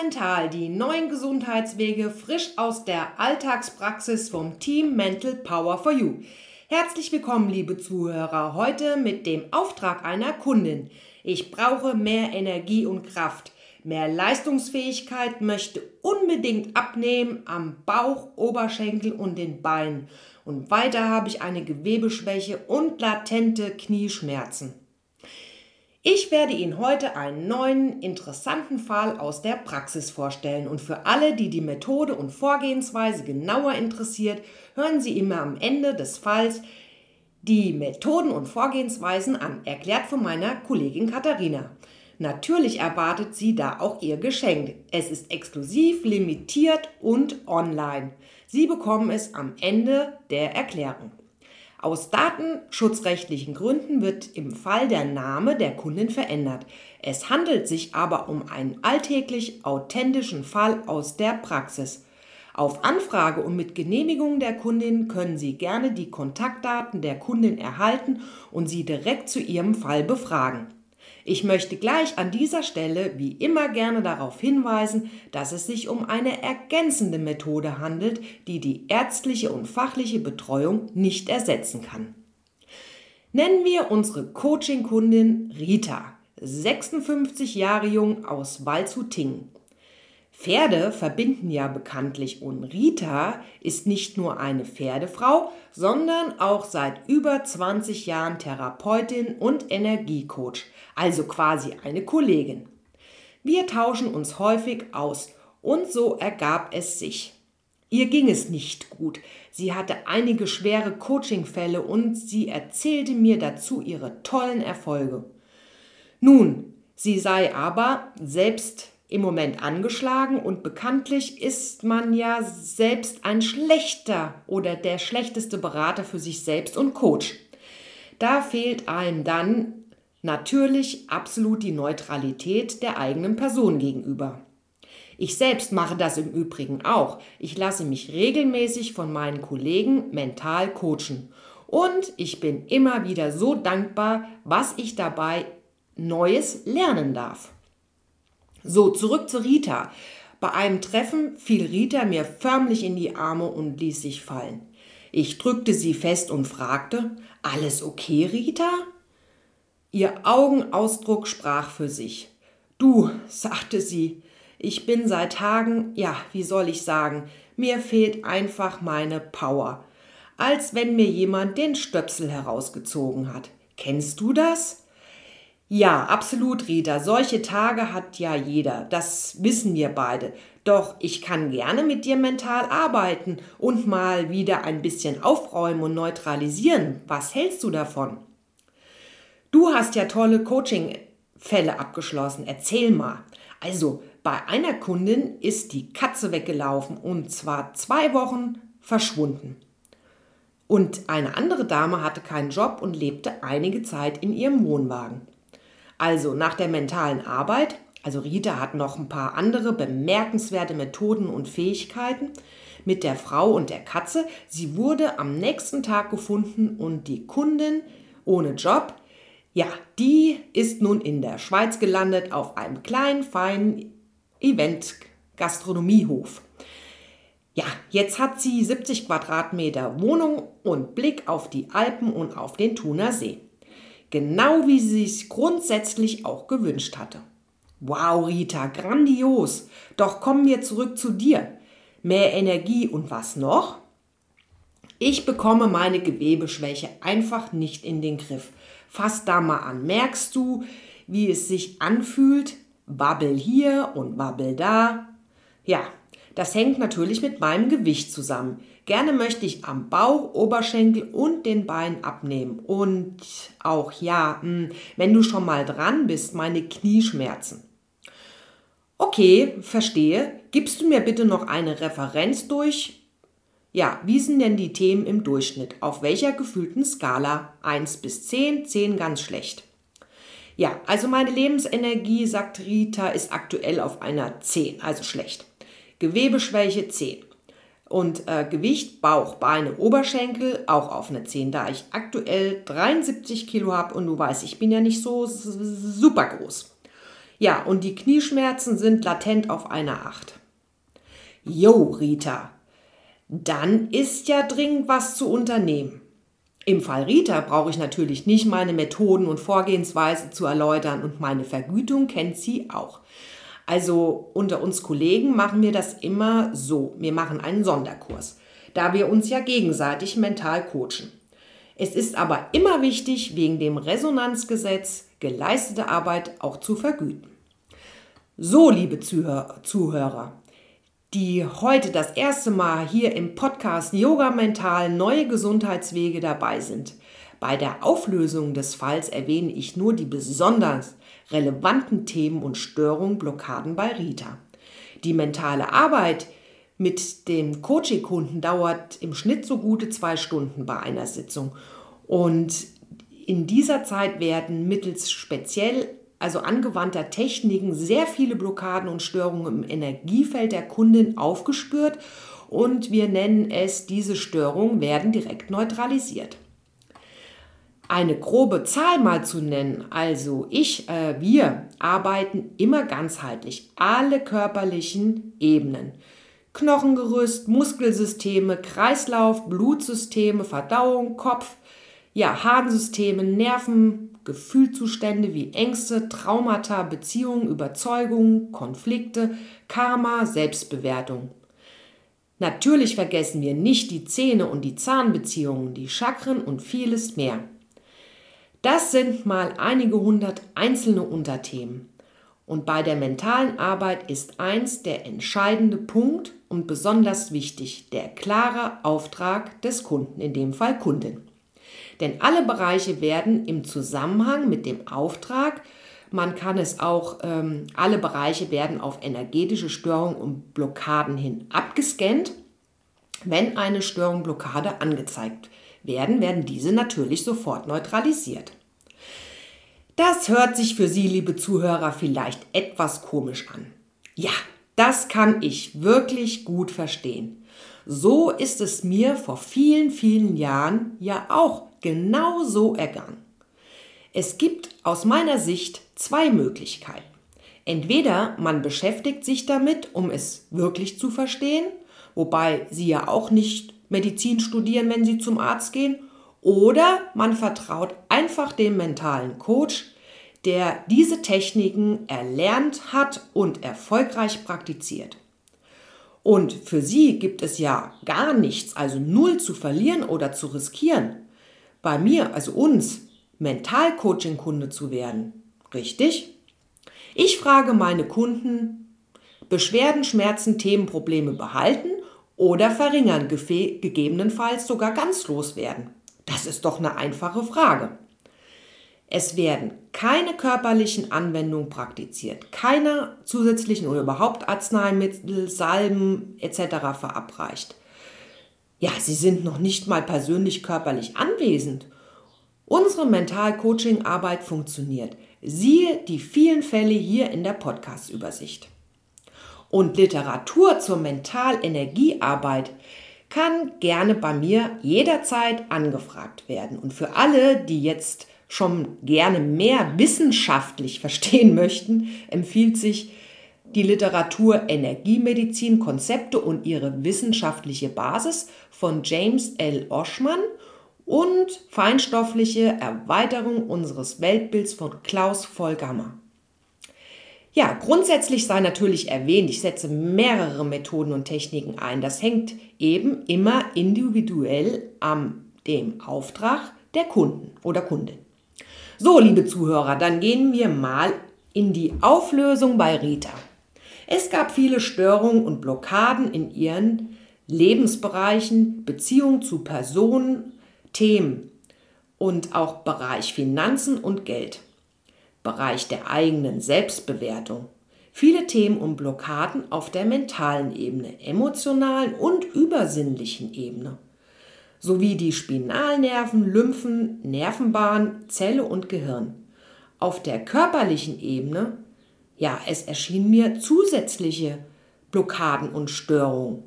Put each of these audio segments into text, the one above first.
Mental, die neuen Gesundheitswege frisch aus der Alltagspraxis vom Team Mental Power for You. Herzlich willkommen, liebe Zuhörer, heute mit dem Auftrag einer Kundin. Ich brauche mehr Energie und Kraft. Mehr Leistungsfähigkeit möchte unbedingt abnehmen am Bauch, Oberschenkel und den Beinen. Und weiter habe ich eine Gewebeschwäche und latente Knieschmerzen. Ich werde Ihnen heute einen neuen, interessanten Fall aus der Praxis vorstellen und für alle, die die Methode und Vorgehensweise genauer interessiert, hören Sie immer am Ende des Falls die Methoden und Vorgehensweisen an, erklärt von meiner Kollegin Katharina. Natürlich erwartet sie da auch ihr Geschenk. Es ist exklusiv, limitiert und online. Sie bekommen es am Ende der Erklärung. Aus datenschutzrechtlichen Gründen wird im Fall der Name der Kundin verändert. Es handelt sich aber um einen alltäglich authentischen Fall aus der Praxis. Auf Anfrage und mit Genehmigung der Kundin können Sie gerne die Kontaktdaten der Kundin erhalten und sie direkt zu Ihrem Fall befragen. Ich möchte gleich an dieser Stelle wie immer gerne darauf hinweisen, dass es sich um eine ergänzende Methode handelt, die die ärztliche und fachliche Betreuung nicht ersetzen kann. Nennen wir unsere Coaching-Kundin Rita, 56 Jahre jung aus Walzutingen. Pferde verbinden ja bekanntlich und Rita ist nicht nur eine Pferdefrau, sondern auch seit über 20 Jahren Therapeutin und Energiecoach, also quasi eine Kollegin. Wir tauschen uns häufig aus und so ergab es sich. Ihr ging es nicht gut. Sie hatte einige schwere Coachingfälle und sie erzählte mir dazu ihre tollen Erfolge. Nun, sie sei aber selbst im Moment angeschlagen und bekanntlich ist man ja selbst ein schlechter oder der schlechteste Berater für sich selbst und Coach. Da fehlt einem dann natürlich absolut die Neutralität der eigenen Person gegenüber. Ich selbst mache das im Übrigen auch. Ich lasse mich regelmäßig von meinen Kollegen mental coachen. Und ich bin immer wieder so dankbar, was ich dabei Neues lernen darf. So, zurück zu Rita. Bei einem Treffen fiel Rita mir förmlich in die Arme und ließ sich fallen. Ich drückte sie fest und fragte, alles okay, Rita? Ihr Augenausdruck sprach für sich. Du, sagte sie, ich bin seit Tagen, ja, wie soll ich sagen, mir fehlt einfach meine Power. Als wenn mir jemand den Stöpsel herausgezogen hat. Kennst du das? Ja, absolut, Rita. Solche Tage hat ja jeder. Das wissen wir beide. Doch ich kann gerne mit dir mental arbeiten und mal wieder ein bisschen aufräumen und neutralisieren. Was hältst du davon? Du hast ja tolle Coaching-Fälle abgeschlossen. Erzähl mal. Also, bei einer Kundin ist die Katze weggelaufen und zwar zwei Wochen verschwunden. Und eine andere Dame hatte keinen Job und lebte einige Zeit in ihrem Wohnwagen. Also nach der mentalen Arbeit, also Rita hat noch ein paar andere bemerkenswerte Methoden und Fähigkeiten mit der Frau und der Katze. Sie wurde am nächsten Tag gefunden und die Kundin ohne Job, ja, die ist nun in der Schweiz gelandet auf einem kleinen, feinen Event-Gastronomiehof. Ja, jetzt hat sie 70 Quadratmeter Wohnung und Blick auf die Alpen und auf den Thuner See. Genau wie sie sich grundsätzlich auch gewünscht hatte. Wow, Rita, grandios. Doch kommen wir zurück zu dir. Mehr Energie und was noch? Ich bekomme meine Gewebeschwäche einfach nicht in den Griff. Fass da mal an. Merkst du, wie es sich anfühlt? Wabbel hier und wabbel da. Ja, das hängt natürlich mit meinem Gewicht zusammen. Gerne möchte ich am Bauch, Oberschenkel und den Beinen abnehmen. Und auch ja, hm, wenn du schon mal dran bist, meine Knieschmerzen. Okay, verstehe. Gibst du mir bitte noch eine Referenz durch? Ja, wie sind denn die Themen im Durchschnitt? Auf welcher gefühlten Skala? 1 bis 10, 10 ganz schlecht. Ja, also meine Lebensenergie, sagt Rita, ist aktuell auf einer 10, also schlecht. Gewebeschwäche 10. Und äh, Gewicht, Bauch, Beine, Oberschenkel auch auf eine 10, da ich aktuell 73 Kilo habe und du weißt, ich bin ja nicht so super groß. Ja, und die Knieschmerzen sind latent auf einer Acht. Jo, Rita, dann ist ja dringend was zu unternehmen. Im Fall Rita brauche ich natürlich nicht meine Methoden und Vorgehensweise zu erläutern und meine Vergütung kennt sie auch. Also unter uns Kollegen machen wir das immer so. Wir machen einen Sonderkurs, da wir uns ja gegenseitig mental coachen. Es ist aber immer wichtig, wegen dem Resonanzgesetz geleistete Arbeit auch zu vergüten. So, liebe Zuhörer, die heute das erste Mal hier im Podcast Yoga Mental neue Gesundheitswege dabei sind. Bei der Auflösung des Falls erwähne ich nur die besonders relevanten Themen und Störungen, Blockaden bei Rita. Die mentale Arbeit mit dem Coaching-Kunden dauert im Schnitt so gute zwei Stunden bei einer Sitzung. Und in dieser Zeit werden mittels speziell also angewandter Techniken, sehr viele Blockaden und Störungen im Energiefeld der Kundin aufgespürt und wir nennen es, diese Störungen werden direkt neutralisiert. Eine grobe Zahl mal zu nennen, also ich, äh, wir arbeiten immer ganzheitlich, alle körperlichen Ebenen. Knochengerüst, Muskelsysteme, Kreislauf, Blutsysteme, Verdauung, Kopf, ja, Harnsysteme, Nerven, Gefühlzustände wie Ängste, Traumata, Beziehungen, Überzeugungen, Konflikte, Karma, Selbstbewertung. Natürlich vergessen wir nicht die Zähne und die Zahnbeziehungen, die Chakren und vieles mehr. Das sind mal einige hundert einzelne Unterthemen. Und bei der mentalen Arbeit ist eins der entscheidende Punkt und besonders wichtig der klare Auftrag des Kunden, in dem Fall Kundin. Denn alle Bereiche werden im Zusammenhang mit dem Auftrag, man kann es auch, ähm, alle Bereiche werden auf energetische Störungen und Blockaden hin abgescannt. Wenn eine Störung, Blockade angezeigt werden, werden diese natürlich sofort neutralisiert. Das hört sich für Sie, liebe Zuhörer, vielleicht etwas komisch an. Ja, das kann ich wirklich gut verstehen. So ist es mir vor vielen, vielen Jahren ja auch genau so ergangen. Es gibt aus meiner Sicht zwei Möglichkeiten. Entweder man beschäftigt sich damit, um es wirklich zu verstehen, wobei Sie ja auch nicht Medizin studieren, wenn Sie zum Arzt gehen, oder man vertraut einfach dem mentalen Coach, der diese Techniken erlernt hat und erfolgreich praktiziert. Und für Sie gibt es ja gar nichts, also null zu verlieren oder zu riskieren bei mir, also uns, Mentalcoaching-Kunde zu werden. Richtig? Ich frage meine Kunden, Beschwerden, Schmerzen, Themen, Probleme behalten oder verringern, gegebenenfalls sogar ganz loswerden? Das ist doch eine einfache Frage. Es werden keine körperlichen Anwendungen praktiziert, keine zusätzlichen oder überhaupt Arzneimittel, Salben etc. verabreicht. Ja, sie sind noch nicht mal persönlich körperlich anwesend. Unsere Mental-Coaching-Arbeit funktioniert. Siehe die vielen Fälle hier in der Podcast-Übersicht. Und Literatur zur Mental-Energiearbeit kann gerne bei mir jederzeit angefragt werden. Und für alle, die jetzt schon gerne mehr wissenschaftlich verstehen möchten, empfiehlt sich die Literatur Energiemedizin, Konzepte und ihre wissenschaftliche Basis von James L. Oschmann und Feinstoffliche Erweiterung unseres Weltbilds von Klaus Vollgammer. Ja, grundsätzlich sei natürlich erwähnt, ich setze mehrere Methoden und Techniken ein. Das hängt eben immer individuell am dem Auftrag der Kunden oder Kundin. So, liebe Zuhörer, dann gehen wir mal in die Auflösung bei Rita. Es gab viele Störungen und Blockaden in ihren Lebensbereichen, Beziehungen zu Personen, Themen und auch Bereich Finanzen und Geld, Bereich der eigenen Selbstbewertung. Viele Themen und Blockaden auf der mentalen Ebene, emotionalen und übersinnlichen Ebene sowie die Spinalnerven, Lymphen, Nervenbahn, Zelle und Gehirn. Auf der körperlichen Ebene ja, es erschienen mir zusätzliche Blockaden und Störungen,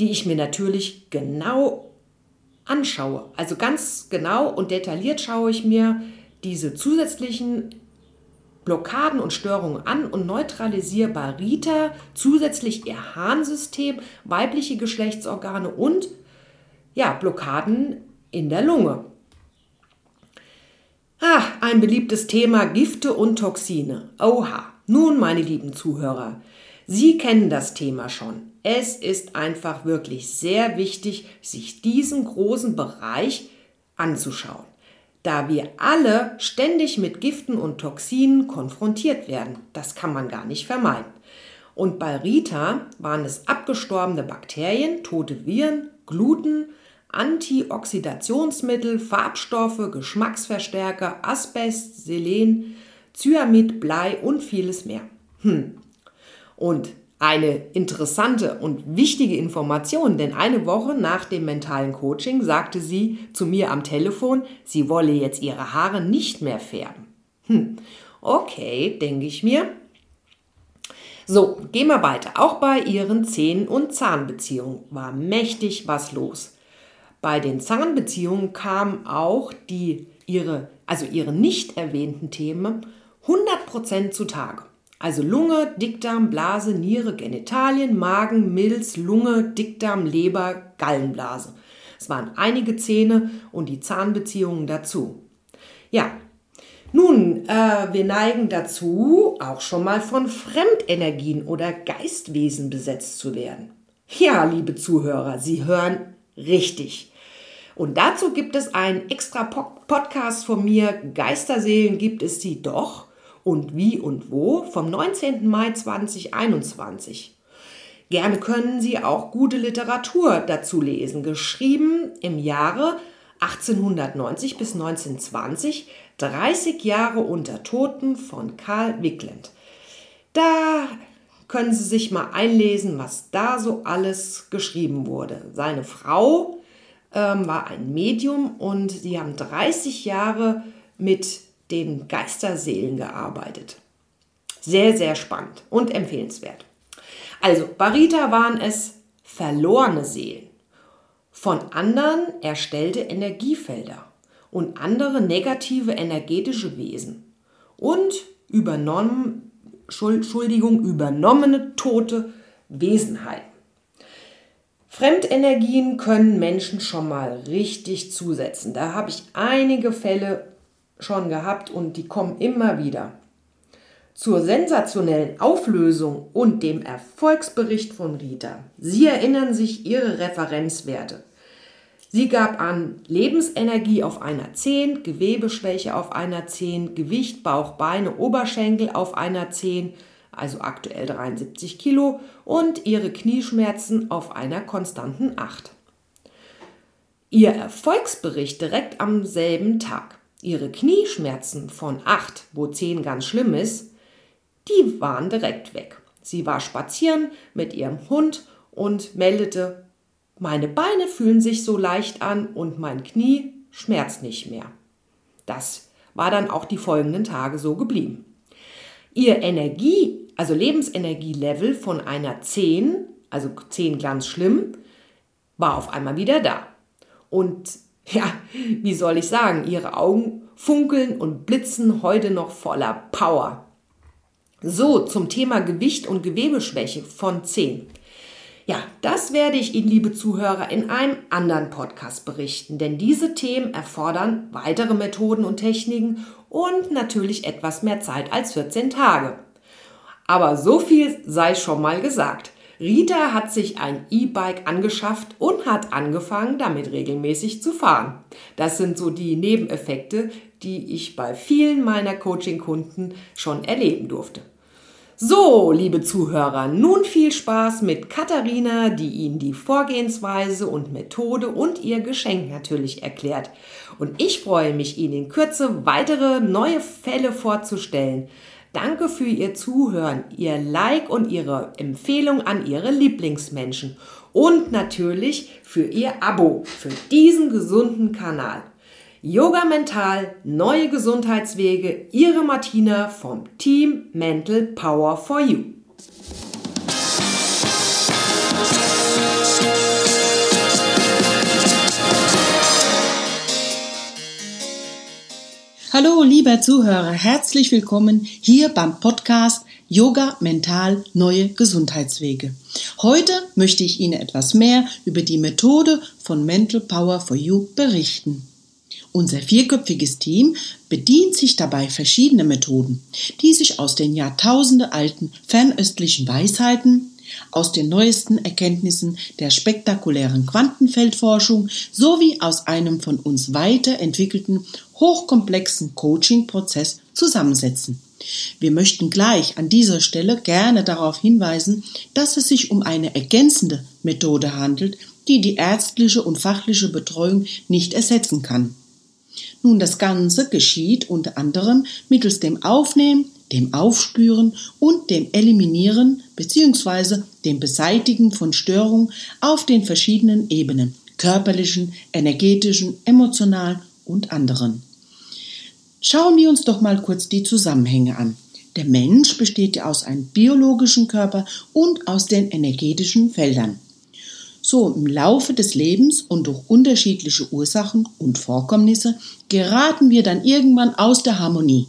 die ich mir natürlich genau anschaue. Also ganz genau und detailliert schaue ich mir diese zusätzlichen Blockaden und Störungen an und neutralisiere bei Rita zusätzlich ihr Harnsystem, weibliche Geschlechtsorgane und ja, Blockaden in der Lunge. Ah, ein beliebtes Thema Gifte und Toxine. Oha. Nun, meine lieben Zuhörer, Sie kennen das Thema schon. Es ist einfach wirklich sehr wichtig, sich diesen großen Bereich anzuschauen, da wir alle ständig mit Giften und Toxinen konfrontiert werden. Das kann man gar nicht vermeiden. Und bei Rita waren es abgestorbene Bakterien, tote Viren, Gluten, Antioxidationsmittel, Farbstoffe, Geschmacksverstärker, Asbest, Selen, Cyanid, Blei und vieles mehr. Hm. Und eine interessante und wichtige Information, denn eine Woche nach dem mentalen Coaching sagte sie zu mir am Telefon, sie wolle jetzt ihre Haare nicht mehr färben. Hm. Okay, denke ich mir. So, gehen wir weiter. Auch bei ihren Zähnen- und Zahnbeziehungen war mächtig was los. Bei den Zahnbeziehungen kamen auch die, ihre, also ihre nicht erwähnten Themen 100% zutage. Also Lunge, Dickdarm, Blase, Niere, Genitalien, Magen, Milz, Lunge, Dickdarm, Leber, Gallenblase. Es waren einige Zähne und die Zahnbeziehungen dazu. Ja, nun, äh, wir neigen dazu, auch schon mal von Fremdenergien oder Geistwesen besetzt zu werden. Ja, liebe Zuhörer, Sie hören richtig. Und dazu gibt es einen extra Podcast von mir. Geisterseelen gibt es sie doch. Und wie und wo? Vom 19. Mai 2021. Gerne können Sie auch gute Literatur dazu lesen, geschrieben im Jahre 1890 bis 1920, 30 Jahre unter Toten von Karl Wickland. Da können Sie sich mal einlesen, was da so alles geschrieben wurde. Seine Frau ähm, war ein Medium und sie haben 30 Jahre mit den Geisterseelen gearbeitet. Sehr, sehr spannend und empfehlenswert. Also, Barita waren es verlorene Seelen. Von anderen erstellte Energiefelder und andere negative energetische Wesen und übernommen, Entschuldigung, übernommene tote Wesenheiten. Fremdenergien können Menschen schon mal richtig zusetzen. Da habe ich einige Fälle schon gehabt und die kommen immer wieder. Zur sensationellen Auflösung und dem Erfolgsbericht von Rita. Sie erinnern sich ihre Referenzwerte. Sie gab an Lebensenergie auf einer 10, Gewebeschwäche auf einer 10, Gewicht, Bauch, Beine, Oberschenkel auf einer 10, also aktuell 73 Kilo, und ihre Knieschmerzen auf einer konstanten 8. Ihr Erfolgsbericht direkt am selben Tag. Ihre Knieschmerzen von 8, wo 10 ganz schlimm ist, die waren direkt weg. Sie war spazieren mit ihrem Hund und meldete, meine Beine fühlen sich so leicht an und mein Knie schmerzt nicht mehr. Das war dann auch die folgenden Tage so geblieben. Ihr Energie also Lebensenergielevel von einer 10, also 10 ganz schlimm, war auf einmal wieder da. Und ja, wie soll ich sagen, ihre Augen funkeln und blitzen heute noch voller Power. So, zum Thema Gewicht und Gewebeschwäche von 10. Ja, das werde ich Ihnen, liebe Zuhörer, in einem anderen Podcast berichten, denn diese Themen erfordern weitere Methoden und Techniken und natürlich etwas mehr Zeit als 14 Tage. Aber so viel sei schon mal gesagt. Rita hat sich ein E-Bike angeschafft und hat angefangen, damit regelmäßig zu fahren. Das sind so die Nebeneffekte, die ich bei vielen meiner Coaching-Kunden schon erleben durfte. So, liebe Zuhörer, nun viel Spaß mit Katharina, die Ihnen die Vorgehensweise und Methode und ihr Geschenk natürlich erklärt. Und ich freue mich, Ihnen in Kürze weitere neue Fälle vorzustellen. Danke für Ihr Zuhören, Ihr Like und Ihre Empfehlung an Ihre Lieblingsmenschen und natürlich für Ihr Abo für diesen gesunden Kanal. Yoga Mental, neue Gesundheitswege, Ihre Martina vom Team Mental Power for You. Hallo, lieber Zuhörer, herzlich willkommen hier beim Podcast Yoga Mental Neue Gesundheitswege. Heute möchte ich Ihnen etwas mehr über die Methode von Mental Power for You berichten. Unser vierköpfiges Team bedient sich dabei verschiedener Methoden, die sich aus den Jahrtausende alten fernöstlichen Weisheiten, aus den neuesten Erkenntnissen der spektakulären Quantenfeldforschung sowie aus einem von uns weiterentwickelten hochkomplexen Coaching-Prozess zusammensetzen. Wir möchten gleich an dieser Stelle gerne darauf hinweisen, dass es sich um eine ergänzende Methode handelt, die die ärztliche und fachliche Betreuung nicht ersetzen kann. Nun, das Ganze geschieht unter anderem mittels dem Aufnehmen, dem Aufspüren und dem Eliminieren bzw. dem Beseitigen von Störungen auf den verschiedenen Ebenen körperlichen, energetischen, emotionalen und anderen. Schauen wir uns doch mal kurz die Zusammenhänge an. Der Mensch besteht ja aus einem biologischen Körper und aus den energetischen Feldern. So im Laufe des Lebens und durch unterschiedliche Ursachen und Vorkommnisse geraten wir dann irgendwann aus der Harmonie.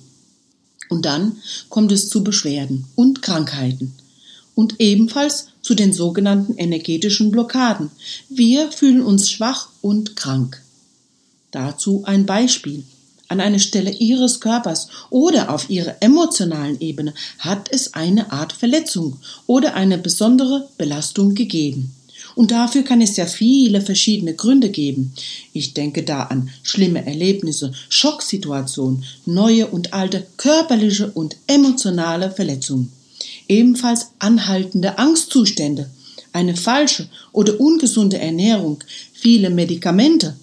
Und dann kommt es zu Beschwerden und Krankheiten und ebenfalls zu den sogenannten energetischen Blockaden. Wir fühlen uns schwach und krank. Dazu ein Beispiel. An einer Stelle Ihres Körpers oder auf Ihrer emotionalen Ebene hat es eine Art Verletzung oder eine besondere Belastung gegeben. Und dafür kann es ja viele verschiedene Gründe geben. Ich denke da an schlimme Erlebnisse, Schocksituationen, neue und alte körperliche und emotionale Verletzungen. Ebenfalls anhaltende Angstzustände, eine falsche oder ungesunde Ernährung, viele Medikamente,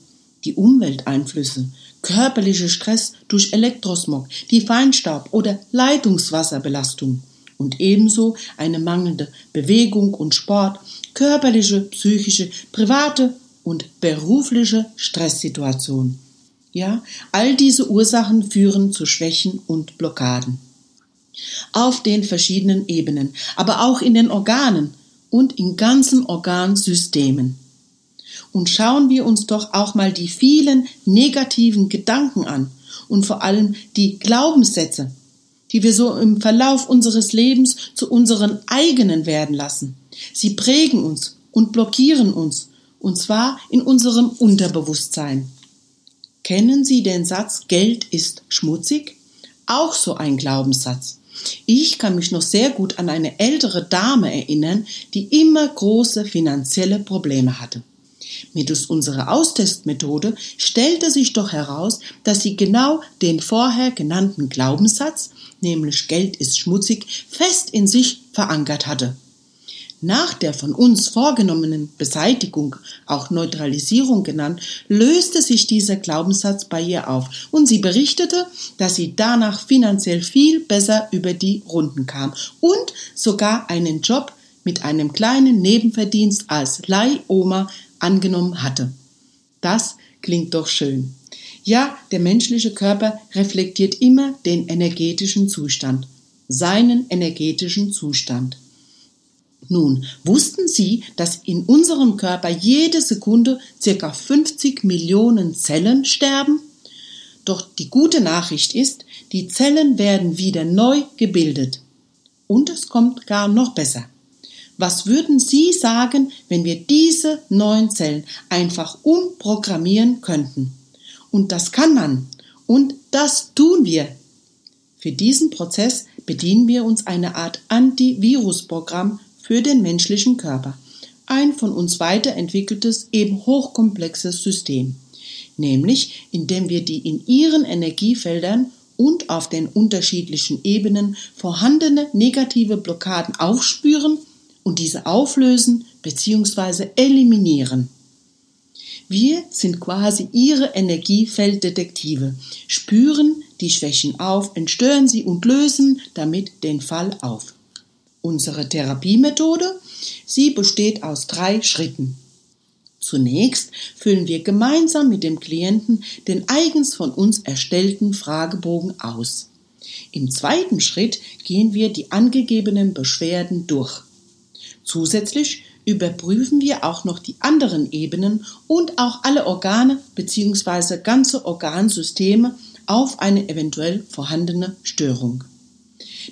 die Umwelteinflüsse, körperlicher Stress durch Elektrosmog, die Feinstaub oder Leitungswasserbelastung und ebenso eine mangelnde Bewegung und Sport, körperliche, psychische, private und berufliche Stresssituation. Ja, all diese Ursachen führen zu Schwächen und Blockaden. Auf den verschiedenen Ebenen, aber auch in den Organen und in ganzen Organsystemen. Und schauen wir uns doch auch mal die vielen negativen Gedanken an und vor allem die Glaubenssätze, die wir so im Verlauf unseres Lebens zu unseren eigenen werden lassen. Sie prägen uns und blockieren uns, und zwar in unserem Unterbewusstsein. Kennen Sie den Satz Geld ist schmutzig? Auch so ein Glaubenssatz. Ich kann mich noch sehr gut an eine ältere Dame erinnern, die immer große finanzielle Probleme hatte. Mittels unserer Austestmethode stellte sich doch heraus, dass sie genau den vorher genannten Glaubenssatz, nämlich Geld ist schmutzig, fest in sich verankert hatte. Nach der von uns vorgenommenen Beseitigung, auch Neutralisierung genannt, löste sich dieser Glaubenssatz bei ihr auf und sie berichtete, dass sie danach finanziell viel besser über die Runden kam und sogar einen Job mit einem kleinen Nebenverdienst als Leihoma angenommen hatte. Das klingt doch schön. Ja, der menschliche Körper reflektiert immer den energetischen Zustand, seinen energetischen Zustand. Nun, wussten Sie, dass in unserem Körper jede Sekunde circa 50 Millionen Zellen sterben? Doch die gute Nachricht ist, die Zellen werden wieder neu gebildet. Und es kommt gar noch besser. Was würden Sie sagen, wenn wir diese neuen Zellen einfach umprogrammieren könnten? Und das kann man. Und das tun wir. Für diesen Prozess bedienen wir uns einer Art Antivirusprogramm für den menschlichen Körper. Ein von uns weiterentwickeltes, eben hochkomplexes System. Nämlich, indem wir die in ihren Energiefeldern und auf den unterschiedlichen Ebenen vorhandene negative Blockaden aufspüren und diese auflösen bzw. eliminieren. Wir sind quasi ihre Energiefelddetektive, spüren die Schwächen auf, entstören sie und lösen damit den Fall auf. Unsere Therapiemethode, sie besteht aus drei Schritten. Zunächst füllen wir gemeinsam mit dem Klienten den eigens von uns erstellten Fragebogen aus. Im zweiten Schritt gehen wir die angegebenen Beschwerden durch. Zusätzlich überprüfen wir auch noch die anderen Ebenen und auch alle Organe bzw. ganze Organsysteme auf eine eventuell vorhandene Störung.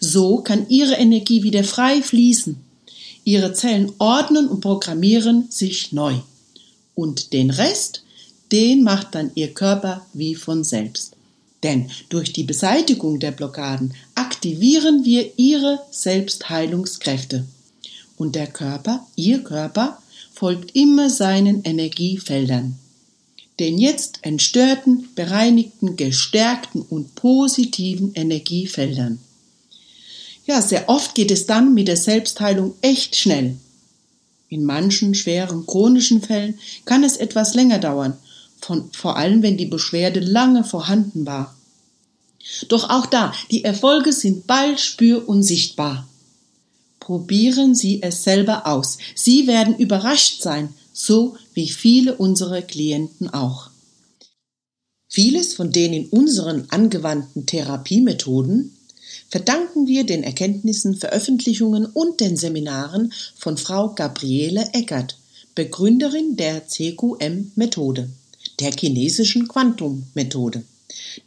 So kann Ihre Energie wieder frei fließen. Ihre Zellen ordnen und programmieren sich neu. Und den Rest, den macht dann Ihr Körper wie von selbst. Denn durch die Beseitigung der Blockaden aktivieren wir ihre Selbstheilungskräfte. Und der Körper, Ihr Körper, folgt immer seinen Energiefeldern. Den jetzt entstörten, bereinigten, gestärkten und positiven Energiefeldern. Ja, sehr oft geht es dann mit der Selbstheilung echt schnell. In manchen schweren chronischen Fällen kann es etwas länger dauern von, vor allem wenn die Beschwerde lange vorhanden war. Doch auch da, die Erfolge sind bald spür- und sichtbar. Probieren Sie es selber aus. Sie werden überrascht sein, so wie viele unserer Klienten auch. Vieles von den in unseren angewandten Therapiemethoden verdanken wir den Erkenntnissen, Veröffentlichungen und den Seminaren von Frau Gabriele Eckert, Begründerin der CQM-Methode der chinesischen Quantum-Methode.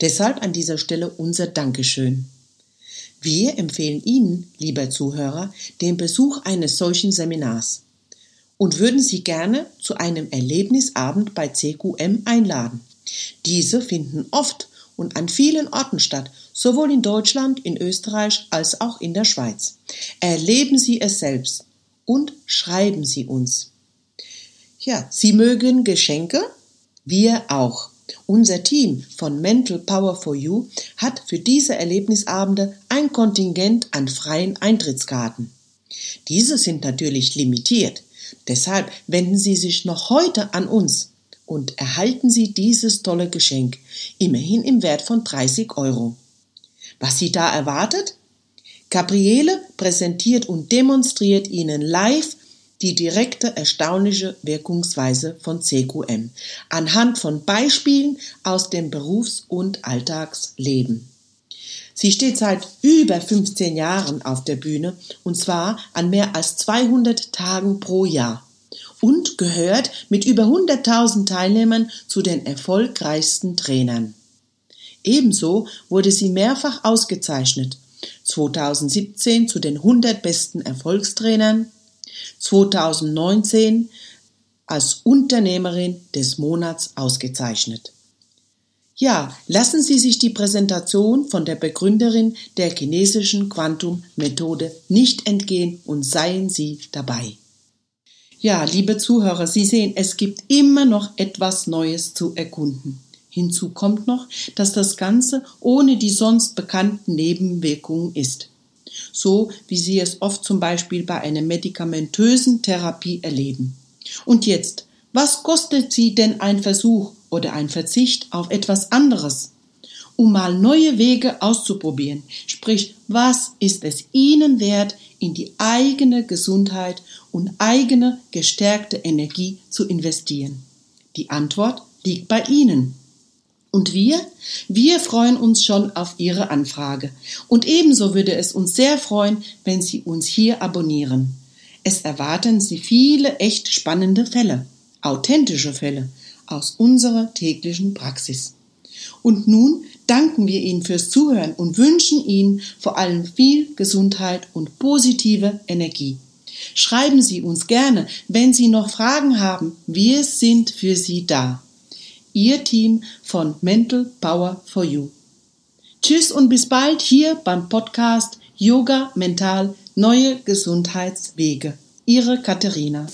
Deshalb an dieser Stelle unser Dankeschön. Wir empfehlen Ihnen, lieber Zuhörer, den Besuch eines solchen Seminars und würden Sie gerne zu einem Erlebnisabend bei CQM einladen. Diese finden oft und an vielen Orten statt, sowohl in Deutschland, in Österreich als auch in der Schweiz. Erleben Sie es selbst und schreiben Sie uns. Ja, Sie mögen Geschenke wir auch. Unser Team von Mental Power for You hat für diese Erlebnisabende ein Kontingent an freien Eintrittskarten. Diese sind natürlich limitiert. Deshalb wenden Sie sich noch heute an uns und erhalten Sie dieses tolle Geschenk, immerhin im Wert von 30 Euro. Was Sie da erwartet? Gabriele präsentiert und demonstriert Ihnen live die direkte erstaunliche Wirkungsweise von CQM anhand von Beispielen aus dem Berufs- und Alltagsleben. Sie steht seit über 15 Jahren auf der Bühne und zwar an mehr als 200 Tagen pro Jahr und gehört mit über 100.000 Teilnehmern zu den erfolgreichsten Trainern. Ebenso wurde sie mehrfach ausgezeichnet. 2017 zu den 100 besten Erfolgstrainern, 2019 als Unternehmerin des Monats ausgezeichnet. Ja, lassen Sie sich die Präsentation von der Begründerin der chinesischen Quantum-Methode nicht entgehen und seien Sie dabei. Ja, liebe Zuhörer, Sie sehen, es gibt immer noch etwas Neues zu erkunden. Hinzu kommt noch, dass das Ganze ohne die sonst bekannten Nebenwirkungen ist so wie Sie es oft zum Beispiel bei einer medikamentösen Therapie erleben. Und jetzt, was kostet Sie denn ein Versuch oder ein Verzicht auf etwas anderes? Um mal neue Wege auszuprobieren, sprich, was ist es Ihnen wert, in die eigene Gesundheit und eigene gestärkte Energie zu investieren? Die Antwort liegt bei Ihnen. Und wir? Wir freuen uns schon auf Ihre Anfrage. Und ebenso würde es uns sehr freuen, wenn Sie uns hier abonnieren. Es erwarten Sie viele echt spannende Fälle, authentische Fälle aus unserer täglichen Praxis. Und nun danken wir Ihnen fürs Zuhören und wünschen Ihnen vor allem viel Gesundheit und positive Energie. Schreiben Sie uns gerne, wenn Sie noch Fragen haben. Wir sind für Sie da. Ihr Team von Mental Power for You. Tschüss und bis bald hier beim Podcast Yoga Mental Neue Gesundheitswege. Ihre Katharina.